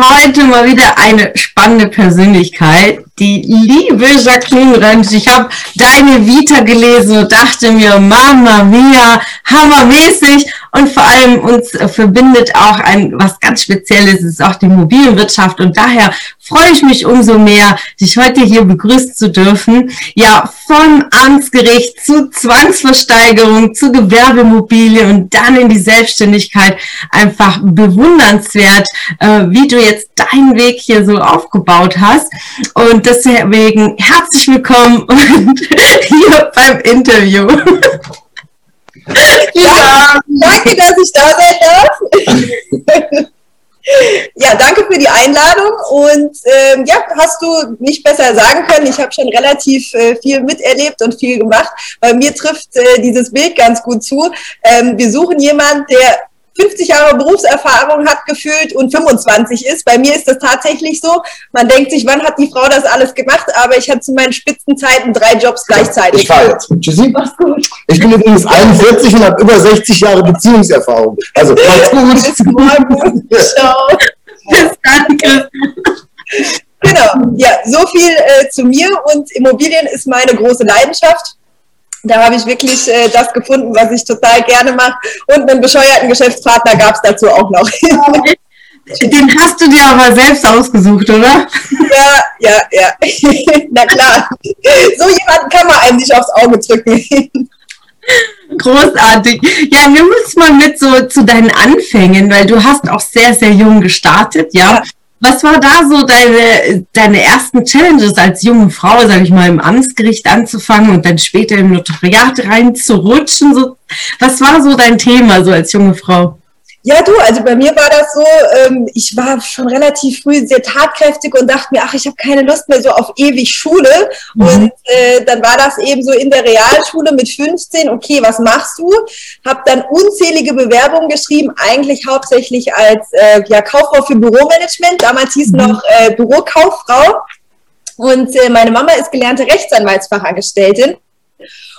Heute mal wieder eine spannende Persönlichkeit, die liebe Jacqueline Rönsch. Ich habe deine Vita gelesen und dachte mir, Mama mia, hammermäßig. Und vor allem uns verbindet auch ein was ganz Spezielles, ist auch die Immobilienwirtschaft. Und daher freue ich mich umso mehr, dich heute hier begrüßen zu dürfen. Ja, vom Amtsgericht zu Zwangsversteigerung, zu Gewerbeimmobilie und dann in die Selbstständigkeit. Einfach bewundernswert, äh, wie du jetzt deinen Weg hier so aufgebaut hast. Und deswegen herzlich willkommen hier beim Interview. Ja, danke, dass ich da sein darf. Für die Einladung und ähm, ja, hast du nicht besser sagen können. Ich habe schon relativ äh, viel miterlebt und viel gemacht. Bei mir trifft äh, dieses Bild ganz gut zu. Ähm, wir suchen jemanden, der 50 Jahre Berufserfahrung hat gefühlt und 25 ist. Bei mir ist das tatsächlich so. Man denkt sich, wann hat die Frau das alles gemacht? Aber ich hatte zu meinen Spitzenzeiten drei Jobs gleichzeitig. Ich fahre jetzt. Tschüssi. Mach's gut. Ich bin übrigens 41 und habe über 60 Jahre Beziehungserfahrung. Also, macht's gut. Bis morgen. Ciao. Bis dann, Genau, ja, so viel äh, zu mir und Immobilien ist meine große Leidenschaft da habe ich wirklich äh, das gefunden, was ich total gerne mache. Und einen bescheuerten Geschäftspartner gab es dazu auch noch. Den hast du dir aber selbst ausgesucht, oder? Ja, ja, ja. Na klar. So jemanden kann man einem nicht aufs Auge drücken. Großartig. Ja, nimm uns mal mit so zu deinen Anfängen, weil du hast auch sehr, sehr jung gestartet, ja. ja. Was war da so deine, deine ersten Challenges als junge Frau, sage ich mal, im Amtsgericht anzufangen und dann später im Notariat reinzurutschen? So, was war so dein Thema so als junge Frau? Ja, du, also bei mir war das so, ähm, ich war schon relativ früh sehr tatkräftig und dachte mir, ach, ich habe keine Lust mehr so auf ewig Schule. Mhm. Und äh, dann war das eben so in der Realschule mit 15, okay, was machst du? Habe dann unzählige Bewerbungen geschrieben, eigentlich hauptsächlich als äh, ja, Kauffrau für Büromanagement. Damals hieß mhm. noch äh, Bürokauffrau. Und äh, meine Mama ist gelernte Rechtsanwaltsfachangestelltin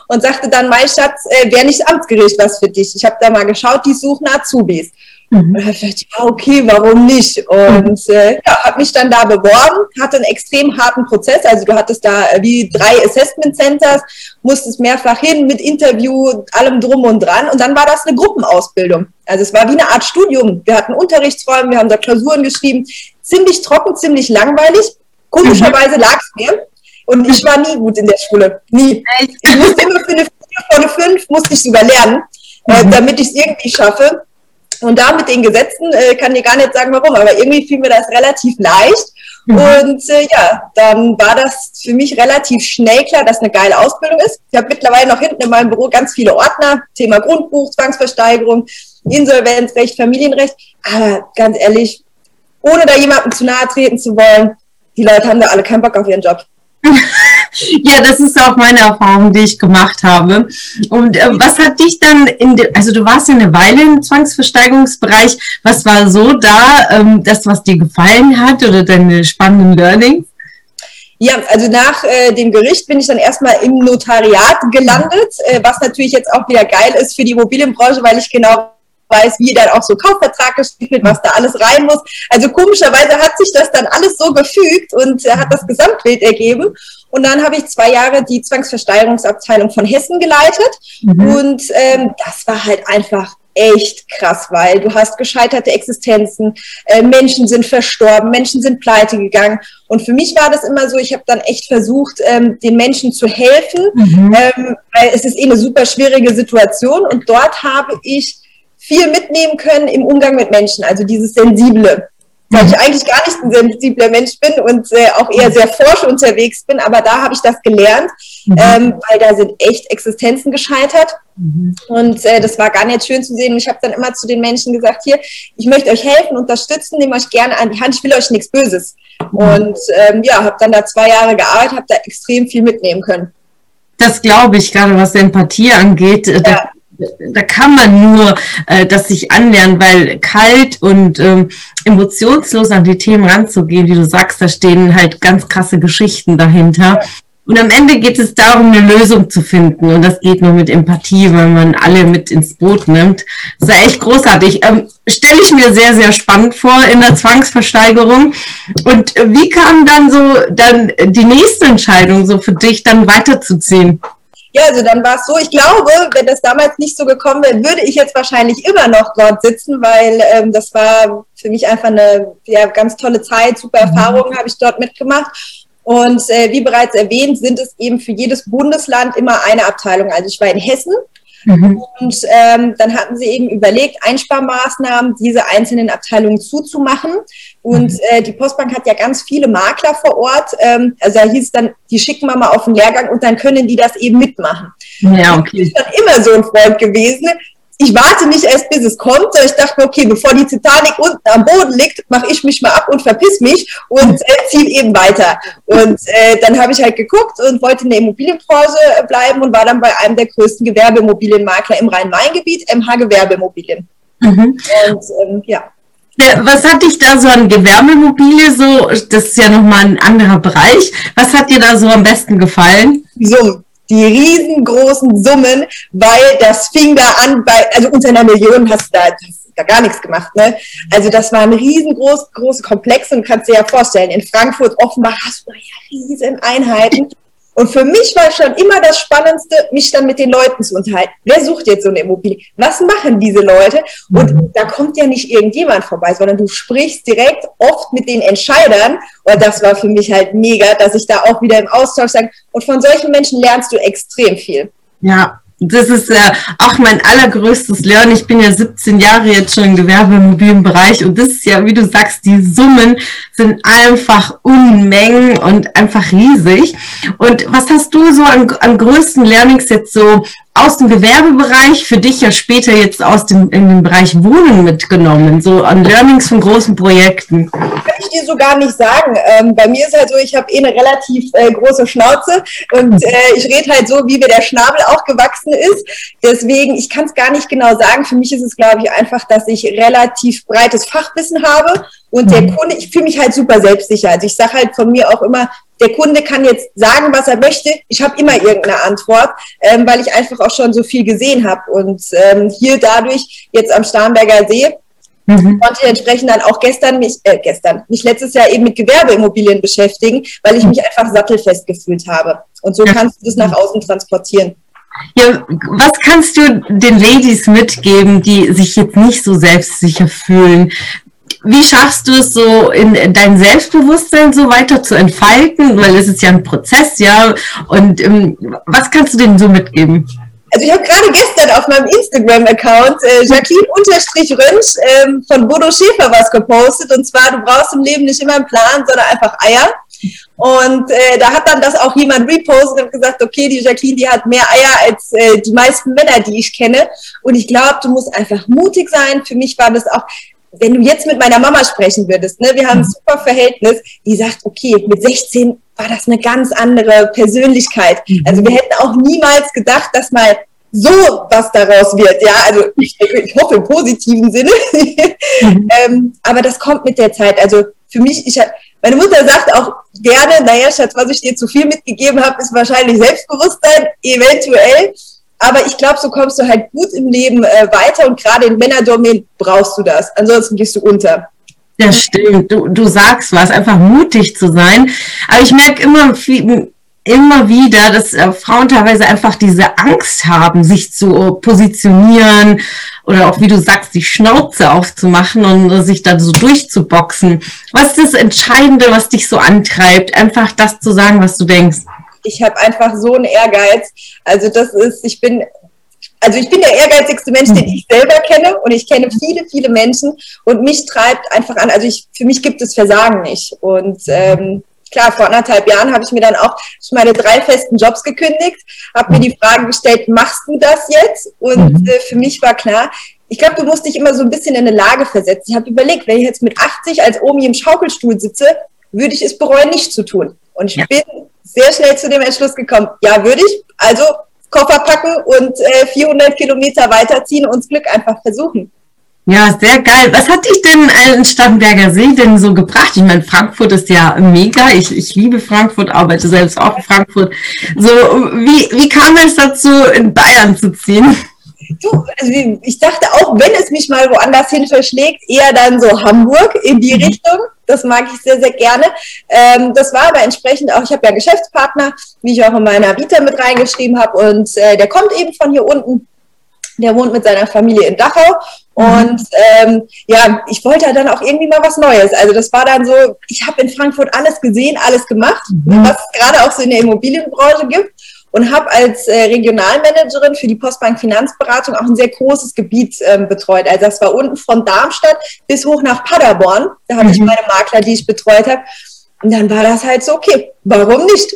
und sagte dann, mein Schatz, äh, wäre nicht Amtsgericht was für dich? Ich habe da mal geschaut, die suchen Azubis. Mhm. Und habe gedacht, ja, okay, warum nicht? Und äh, ja, habe mich dann da beworben, hatte einen extrem harten Prozess. Also du hattest da äh, wie drei Assessment Centers, musstest mehrfach hin mit Interview, allem drum und dran. Und dann war das eine Gruppenausbildung. Also es war wie eine Art Studium. Wir hatten Unterrichtsräume, wir haben da Klausuren geschrieben. Ziemlich trocken, ziemlich langweilig. Komischerweise mhm. lag es mir. Und ich war nie gut in der Schule. Nie. Ich musste immer für eine 4 vor eine 5, musste ich sogar lernen, äh, mhm. damit ich es irgendwie schaffe. Und da mit den Gesetzen äh, kann ich gar nicht sagen, warum, aber irgendwie fiel mir das relativ leicht. Mhm. Und äh, ja, dann war das für mich relativ schnell klar, dass eine geile Ausbildung ist. Ich habe mittlerweile noch hinten in meinem Büro ganz viele Ordner, Thema Grundbuch, Zwangsversteigerung, Insolvenzrecht, Familienrecht. Aber ganz ehrlich, ohne da jemandem zu nahe treten zu wollen, die Leute haben da alle keinen Bock auf ihren Job. Ja, das ist auch meine Erfahrung, die ich gemacht habe. Und äh, was hat dich dann in, de, also du warst ja eine Weile im Zwangsversteigerungsbereich. Was war so da, ähm, das, was dir gefallen hat oder deine spannenden Learnings? Ja, also nach äh, dem Gericht bin ich dann erstmal im Notariat gelandet, äh, was natürlich jetzt auch wieder geil ist für die Immobilienbranche, weil ich genau weiß, wie dann auch so Kaufvertrag geschrieben wird, was da alles rein muss. Also komischerweise hat sich das dann alles so gefügt und äh, hat das Gesamtbild ergeben. Und dann habe ich zwei Jahre die Zwangsversteigerungsabteilung von Hessen geleitet. Mhm. Und ähm, das war halt einfach echt krass, weil du hast gescheiterte Existenzen, äh, Menschen sind verstorben, Menschen sind pleite gegangen. Und für mich war das immer so, ich habe dann echt versucht, ähm, den Menschen zu helfen, mhm. ähm, weil es ist eh eine super schwierige Situation. Und dort habe ich viel mitnehmen können im Umgang mit Menschen, also dieses Sensible. Weil ich eigentlich gar nicht ein sensibler Mensch bin und äh, auch eher sehr forsch unterwegs bin, aber da habe ich das gelernt, mhm. ähm, weil da sind echt Existenzen gescheitert. Mhm. Und äh, das war gar nicht schön zu sehen. Und ich habe dann immer zu den Menschen gesagt, hier, ich möchte euch helfen, unterstützen, nehme euch gerne an die Hand, ich will euch nichts Böses. Mhm. Und ähm, ja, habe dann da zwei Jahre gearbeitet, habe da extrem viel mitnehmen können. Das glaube ich, gerade was Empathie angeht. Ja. Da, da kann man nur äh, das sich anlernen, weil kalt und ähm, emotionslos an die Themen ranzugehen, wie du sagst, da stehen halt ganz krasse Geschichten dahinter. Und am Ende geht es darum, eine Lösung zu finden. Und das geht nur mit Empathie, weil man alle mit ins Boot nimmt. Das ist ja echt großartig. Ähm, Stelle ich mir sehr, sehr spannend vor in der Zwangsversteigerung. Und wie kam dann so dann die nächste Entscheidung so für dich, dann weiterzuziehen? Ja, also dann war es so, ich glaube, wenn das damals nicht so gekommen wäre, würde ich jetzt wahrscheinlich immer noch dort sitzen, weil ähm, das war für mich einfach eine ja, ganz tolle Zeit, super mhm. Erfahrungen habe ich dort mitgemacht. Und äh, wie bereits erwähnt, sind es eben für jedes Bundesland immer eine Abteilung. Also ich war in Hessen mhm. und ähm, dann hatten sie eben überlegt, Einsparmaßnahmen diese einzelnen Abteilungen zuzumachen. Und mhm. äh, die Postbank hat ja ganz viele Makler vor Ort. Ähm, also da hieß es dann, die schicken wir mal auf den Lehrgang und dann können die das eben mitmachen. Ja, okay. Ich bin dann immer so ein Freund gewesen ich warte nicht erst, bis es kommt, sondern ich dachte mir, okay, bevor die Titanic unten am Boden liegt, mache ich mich mal ab und verpiss mich und äh, ziehe eben weiter. Und äh, dann habe ich halt geguckt und wollte in der Immobilienbranche bleiben und war dann bei einem der größten Gewerbeimmobilienmakler im Rhein-Main-Gebiet, MH Gewerbeimmobilien. Mhm. Und ähm, ja. Was hat dich da so an Gewerbeimmobilie so, das ist ja nochmal ein anderer Bereich, was hat dir da so am besten gefallen? So, die riesengroßen Summen, weil das fing da an bei, also unter einer Million hast du da, da gar nichts gemacht, ne? Also das waren riesengroß, große Komplexe und kannst dir ja vorstellen, in Frankfurt, Offenbach hast du da ja riesen Einheiten und für mich war schon immer das Spannendste, mich dann mit den Leuten zu unterhalten. Wer sucht jetzt so eine Immobilie? Was machen diese Leute? Und mhm. da kommt ja nicht irgendjemand vorbei, sondern du sprichst direkt oft mit den Entscheidern. Und das war für mich halt mega, dass ich da auch wieder im Austausch sage. Und von solchen Menschen lernst du extrem viel. Ja, das ist äh, auch mein allergrößtes Lernen. Ich bin ja 17 Jahre jetzt schon im Gewerbeimmobilienbereich und das ist ja, wie du sagst, die Summen sind einfach Unmengen und einfach riesig. Und was hast du so an, an größten Learnings jetzt so aus dem Gewerbebereich für dich ja später jetzt aus dem, in den Bereich Wohnen mitgenommen, so an Learnings von großen Projekten? Kann ich dir so gar nicht sagen. Ähm, bei mir ist halt so, ich habe eh eine relativ äh, große Schnauze und äh, ich rede halt so, wie mir der Schnabel auch gewachsen ist. Deswegen, ich kann es gar nicht genau sagen. Für mich ist es, glaube ich, einfach, dass ich relativ breites Fachwissen habe und der mhm. Kunde, ich fühle mich halt super selbstsicher. Also ich sage halt von mir auch immer, der Kunde kann jetzt sagen, was er möchte. Ich habe immer irgendeine Antwort, ähm, weil ich einfach auch schon so viel gesehen habe. Und ähm, hier dadurch, jetzt am Starnberger See, mhm. konnte ich entsprechend dann auch gestern mich, äh, gestern, mich letztes Jahr eben mit Gewerbeimmobilien beschäftigen, weil ich mich einfach sattelfest gefühlt habe. Und so kannst du das nach außen transportieren. Ja, was kannst du den Ladies mitgeben, die sich jetzt nicht so selbstsicher fühlen? Wie schaffst du es so in dein Selbstbewusstsein so weiter zu entfalten? Weil es ist ja ein Prozess, ja. Und ähm, was kannst du denen so mitgeben? Also ich habe gerade gestern auf meinem Instagram-Account äh, Jacqueline-Rönsch ähm, von Bodo Schäfer was gepostet. Und zwar, du brauchst im Leben nicht immer einen Plan, sondern einfach Eier. Und äh, da hat dann das auch jemand repostet und gesagt, okay, die Jacqueline, die hat mehr Eier als äh, die meisten Männer, die ich kenne. Und ich glaube, du musst einfach mutig sein. Für mich war das auch, wenn du jetzt mit meiner Mama sprechen würdest, ne, wir haben ein super Verhältnis, die sagt, okay, mit 16 war das eine ganz andere Persönlichkeit. Mhm. Also wir hätten auch niemals gedacht, dass mal so was daraus wird. Ja, also ich, ich hoffe im positiven Sinne. Mhm. ähm, aber das kommt mit der Zeit. Also für mich, ich, meine Mutter sagt auch gerne, naja, Schatz, was ich dir zu viel mitgegeben habe, ist wahrscheinlich Selbstbewusstsein, eventuell. Aber ich glaube, so kommst du halt gut im Leben äh, weiter und gerade in Männerdomänen brauchst du das. Ansonsten gehst du unter. Ja, stimmt. Du, du sagst was, einfach mutig zu sein. Aber ich merke immer, immer wieder, dass äh, Frauen teilweise einfach diese Angst haben, sich zu positionieren oder auch, wie du sagst, die Schnauze aufzumachen und äh, sich dann so durchzuboxen. Was ist das Entscheidende, was dich so antreibt, einfach das zu sagen, was du denkst? Ich habe einfach so einen Ehrgeiz. Also das ist, ich bin, also ich bin der ehrgeizigste Mensch, den ich selber kenne und ich kenne viele, viele Menschen und mich treibt einfach an. Also ich, für mich gibt es Versagen nicht und ähm, klar, vor anderthalb Jahren habe ich mir dann auch meine drei festen Jobs gekündigt, habe mir die Frage gestellt, machst du das jetzt? Und mhm. äh, für mich war klar, ich glaube, du musst dich immer so ein bisschen in eine Lage versetzen. Ich habe überlegt, wenn ich jetzt mit 80 als Omi im Schaukelstuhl sitze, würde ich es bereuen, nicht zu tun. Und ich ja. bin sehr schnell zu dem Entschluss gekommen, ja, würde ich. Also Koffer packen und äh, 400 Kilometer weiterziehen und das Glück einfach versuchen. Ja, sehr geil. Was hat dich denn in Starnberger See denn so gebracht? Ich meine, Frankfurt ist ja mega. Ich, ich liebe Frankfurt, arbeite selbst auch in Frankfurt. So, wie, wie kam es dazu, in Bayern zu ziehen? Du, also ich dachte auch, wenn es mich mal woanders hin verschlägt, eher dann so Hamburg in die mhm. Richtung. Das mag ich sehr, sehr gerne. Ähm, das war aber entsprechend auch, ich habe ja Geschäftspartner, wie ich auch in meiner Vita mit reingeschrieben habe, und äh, der kommt eben von hier unten. Der wohnt mit seiner Familie in Dachau. Mhm. Und ähm, ja, ich wollte ja dann auch irgendwie mal was Neues. Also das war dann so, ich habe in Frankfurt alles gesehen, alles gemacht, mhm. was es gerade auch so in der Immobilienbranche gibt und habe als äh, Regionalmanagerin für die Postbank Finanzberatung auch ein sehr großes Gebiet ähm, betreut. Also das war unten von Darmstadt bis hoch nach Paderborn. Da habe mhm. ich meine Makler, die ich betreut habe. Und dann war das halt so, okay, warum nicht?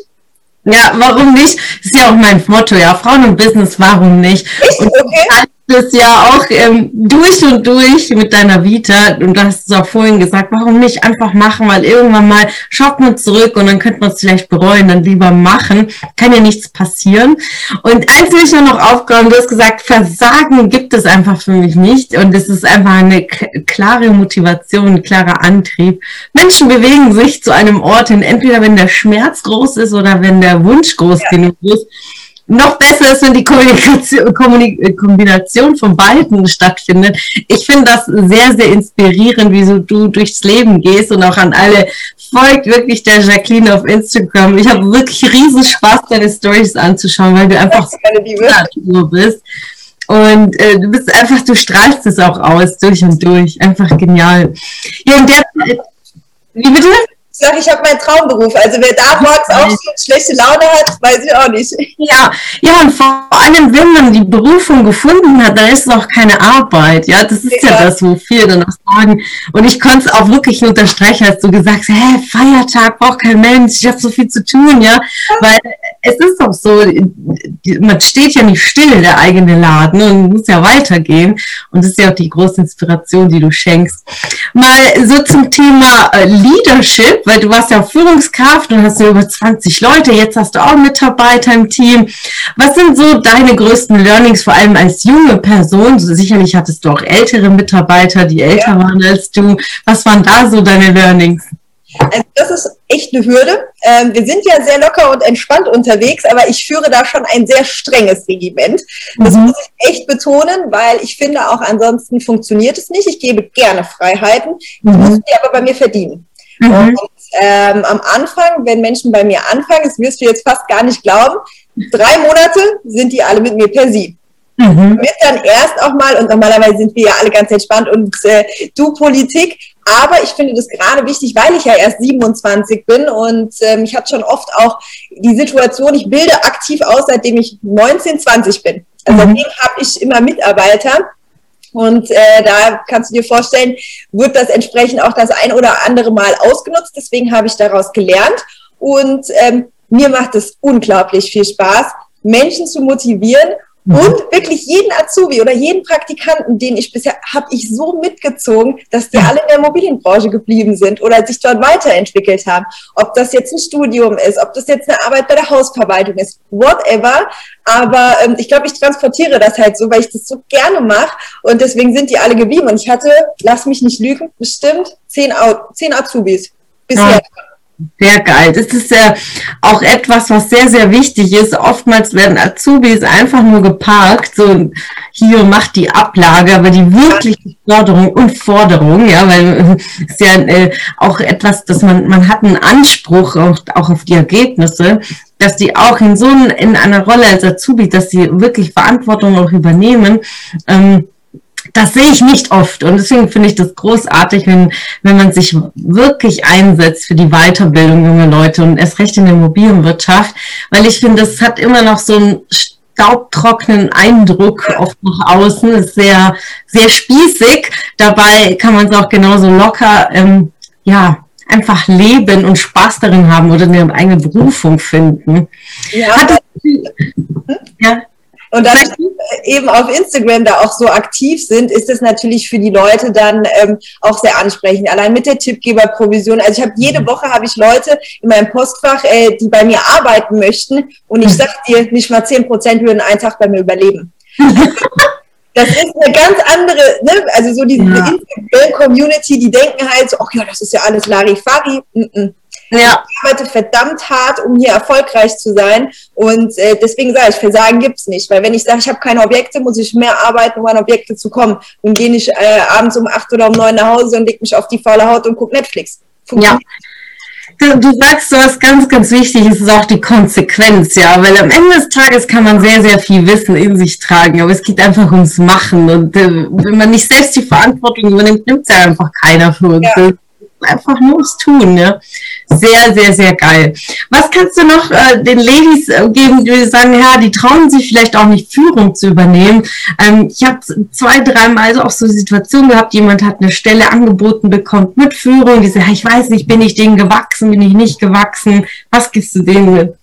Ja, warum nicht? Das ist ja auch mein Motto, ja, Frauen und Business, warum nicht? Ist okay das ja auch ähm, durch und durch mit deiner Vita und du hast es auch vorhin gesagt, warum nicht einfach machen, weil irgendwann mal schaut man zurück und dann könnte man es vielleicht bereuen, dann lieber machen, kann ja nichts passieren. Und eins will ich nur noch aufgehört, du hast gesagt, Versagen gibt es einfach für mich nicht und es ist einfach eine klare Motivation, ein klarer Antrieb. Menschen bewegen sich zu einem Ort hin, entweder wenn der Schmerz groß ist oder wenn der Wunsch groß ja. genug ist noch besser ist, wenn die Kommunikation, Kommunik Kombination von beiden stattfindet. Ich finde das sehr, sehr inspirierend, wie so du durchs Leben gehst und auch an alle folgt wirklich der Jacqueline auf Instagram. Ich habe wirklich riesen Spaß, deine Stories anzuschauen, weil du einfach so bist. Und äh, du bist einfach, du strahlst es auch aus, durch und durch. Einfach genial. Ja, in der wie bitte? Ich sage, ich habe meinen Traumberuf. Also wer da morgens auch so schlechte Laune hat, weiß ich auch nicht. Ja, ja, und vor allem, wenn man die Berufung gefunden hat, dann ist es auch keine Arbeit. Ja, das ist ja, ja das, wo viele dann auch sagen. Und ich konnte es auch wirklich unterstreichen, als du gesagt hast, hä, Feiertag braucht kein Mensch, ich habe so viel zu tun, ja. Weil es ist auch so, man steht ja nicht still, der eigene Laden, und muss ja weitergehen. Und das ist ja auch die große Inspiration, die du schenkst. Mal so zum Thema äh, Leadership weil du warst ja Führungskraft und hast ja über 20 Leute, jetzt hast du auch Mitarbeiter im Team. Was sind so deine größten Learnings, vor allem als junge Person? Sicherlich hattest du auch ältere Mitarbeiter, die älter ja. waren als du. Was waren da so deine Learnings? Also das ist echt eine Hürde. Ähm, wir sind ja sehr locker und entspannt unterwegs, aber ich führe da schon ein sehr strenges Regiment. Das mhm. muss ich echt betonen, weil ich finde, auch ansonsten funktioniert es nicht. Ich gebe gerne Freiheiten, mhm. muss die aber bei mir verdienen. Mhm. Und ähm, am Anfang, wenn Menschen bei mir anfangen, das wirst du jetzt fast gar nicht glauben, drei Monate sind die alle mit mir per Sie. Mhm. Wird dann erst auch mal, und normalerweise sind wir ja alle ganz entspannt und äh, du Politik, aber ich finde das gerade wichtig, weil ich ja erst 27 bin und ähm, ich hatte schon oft auch die Situation, ich bilde aktiv aus, seitdem ich 19, 20 bin. Also mhm. seitdem habe ich immer Mitarbeiter und äh, da kannst du dir vorstellen, wird das entsprechend auch das ein oder andere Mal ausgenutzt. Deswegen habe ich daraus gelernt. Und ähm, mir macht es unglaublich viel Spaß, Menschen zu motivieren. Und wirklich jeden Azubi oder jeden Praktikanten, den ich bisher habe ich so mitgezogen, dass die alle in der Immobilienbranche geblieben sind oder sich dort weiterentwickelt haben. Ob das jetzt ein Studium ist, ob das jetzt eine Arbeit bei der Hausverwaltung ist, whatever. Aber ähm, ich glaube, ich transportiere das halt so, weil ich das so gerne mache und deswegen sind die alle geblieben. Und ich hatte, lass mich nicht lügen, bestimmt zehn, zehn Azubis bisher. Ja. Sehr geil. Das ist ja auch etwas, was sehr, sehr wichtig ist. Oftmals werden Azubis einfach nur geparkt, so hier macht die Ablage, aber die wirkliche Förderung und Forderung, ja, weil es ja äh, auch etwas, dass man, man hat einen Anspruch auch, auch auf die Ergebnisse, dass die auch in so in einer Rolle als Azubi, dass sie wirklich Verantwortung auch übernehmen. Ähm, das sehe ich nicht oft. Und deswegen finde ich das großartig, wenn, wenn man sich wirklich einsetzt für die Weiterbildung junger Leute und erst recht in der Immobilienwirtschaft, weil ich finde, das hat immer noch so einen staubtrockenen Eindruck oft nach außen, ist sehr, sehr spießig. Dabei kann man es auch genauso locker, ähm, ja, einfach leben und Spaß darin haben oder eine eigene Berufung finden. Ja, Hat das, ja? Und dann eben auf Instagram da auch so aktiv sind, ist es natürlich für die Leute dann ähm, auch sehr ansprechend. Allein mit der Tippgeberprovision. Also ich habe jede mhm. Woche habe ich Leute in meinem Postfach, äh, die bei mir arbeiten möchten. Und ich mhm. sag dir, nicht mal zehn Prozent würden einen Tag bei mir überleben. Das ist eine ganz andere, ne? also so diese ja. Instagram-Community, die denken halt so, ach ja, das ist ja alles Larifari. Mm -mm. Ja. Ich arbeite verdammt hart, um hier erfolgreich zu sein. Und äh, deswegen sage ich, Versagen gibt's nicht. Weil wenn ich sage, ich habe keine Objekte, muss ich mehr arbeiten, um an Objekte zu kommen. Und gehe nicht äh, abends um acht oder um neun nach Hause und leg mich auf die faule Haut und guck Netflix. Ja. Du, du sagst so was ganz, ganz wichtig, ist auch die Konsequenz, ja, weil am Ende des Tages kann man sehr, sehr viel Wissen in sich tragen, aber es geht einfach ums Machen und äh, wenn man nicht selbst die Verantwortung übernimmt, nimmt es ja einfach keiner für uns. Ja einfach nur das Tun. Ne? Sehr, sehr, sehr geil. Was kannst du noch äh, den Ladies äh, geben, die sagen, ja, die trauen sich vielleicht auch nicht Führung zu übernehmen. Ähm, ich habe zwei, dreimal so auch so Situationen gehabt, jemand hat eine Stelle angeboten bekommt mit Führung, die sagt, ich weiß nicht, bin ich denen gewachsen, bin ich nicht gewachsen. Was gibst du denen mit?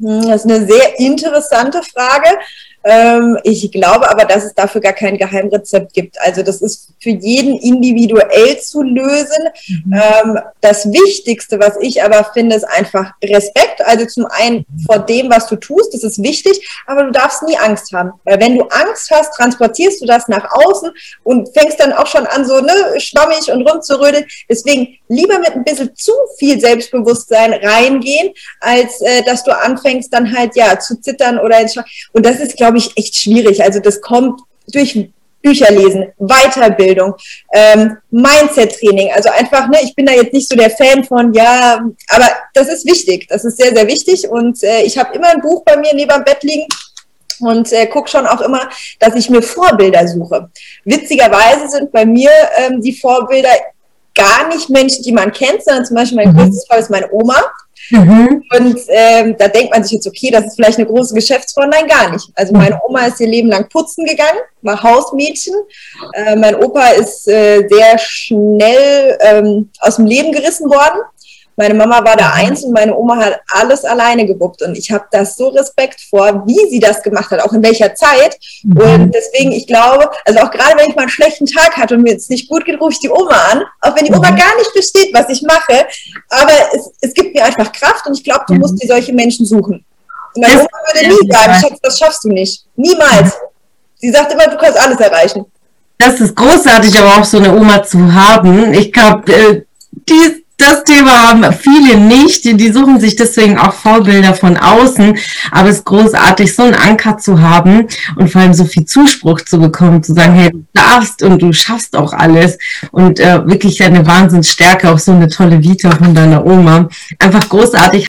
Hm, das ist eine sehr interessante Frage. Ähm, ich glaube aber, dass es dafür gar kein Geheimrezept gibt. Also das ist für jeden individuell zu lösen. Mhm. Ähm, das Wichtigste, was ich aber finde, ist einfach Respekt. Also zum einen vor dem, was du tust, das ist wichtig, aber du darfst nie Angst haben. Weil wenn du Angst hast, transportierst du das nach außen und fängst dann auch schon an, so ne, schwammig und rumzurödeln. Deswegen lieber mit ein bisschen zu viel Selbstbewusstsein reingehen, als äh, dass du anfängst dann halt ja zu zittern oder und das ist, glaube glaube ich, echt schwierig. Also das kommt durch Bücher lesen, Weiterbildung, ähm, Mindset-Training. Also einfach, ne, ich bin da jetzt nicht so der Fan von, ja, aber das ist wichtig. Das ist sehr, sehr wichtig. Und äh, ich habe immer ein Buch bei mir neben dem Bett liegen und äh, gucke schon auch immer, dass ich mir Vorbilder suche. Witzigerweise sind bei mir ähm, die Vorbilder gar nicht Menschen, die man kennt, sondern zum Beispiel mein mhm. größtes Fall ist meine Oma. Mhm. Und ähm, da denkt man sich jetzt, okay, das ist vielleicht eine große Geschäftsfrau. Nein, gar nicht. Also meine Oma ist ihr Leben lang putzen gegangen, war Hausmädchen. Äh, mein Opa ist äh, sehr schnell ähm, aus dem Leben gerissen worden. Meine Mama war da eins und meine Oma hat alles alleine gewuppt. Und ich habe das so Respekt vor, wie sie das gemacht hat, auch in welcher Zeit. Mhm. Und deswegen, ich glaube, also auch gerade wenn ich mal einen schlechten Tag hatte und mir jetzt nicht gut geht, rufe ich die Oma an. Auch wenn die Oma mhm. gar nicht versteht, was ich mache. Aber es, es gibt mir einfach Kraft und ich glaube, du mhm. musst dir solche Menschen suchen. Und meine Oma würde nie sagen, Schatz, das schaffst du nicht. Niemals. Sie sagt immer, du kannst alles erreichen. Das ist großartig, aber auch so eine Oma zu haben. Ich glaube, äh, die das Thema haben viele nicht. Die, suchen sich deswegen auch Vorbilder von außen. Aber es ist großartig, so einen Anker zu haben und vor allem so viel Zuspruch zu bekommen, zu sagen, hey, du darfst und du schaffst auch alles. Und äh, wirklich eine Wahnsinnsstärke, auch so eine tolle Vita von deiner Oma. Einfach großartig.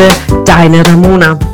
Liebe, deine Ramona.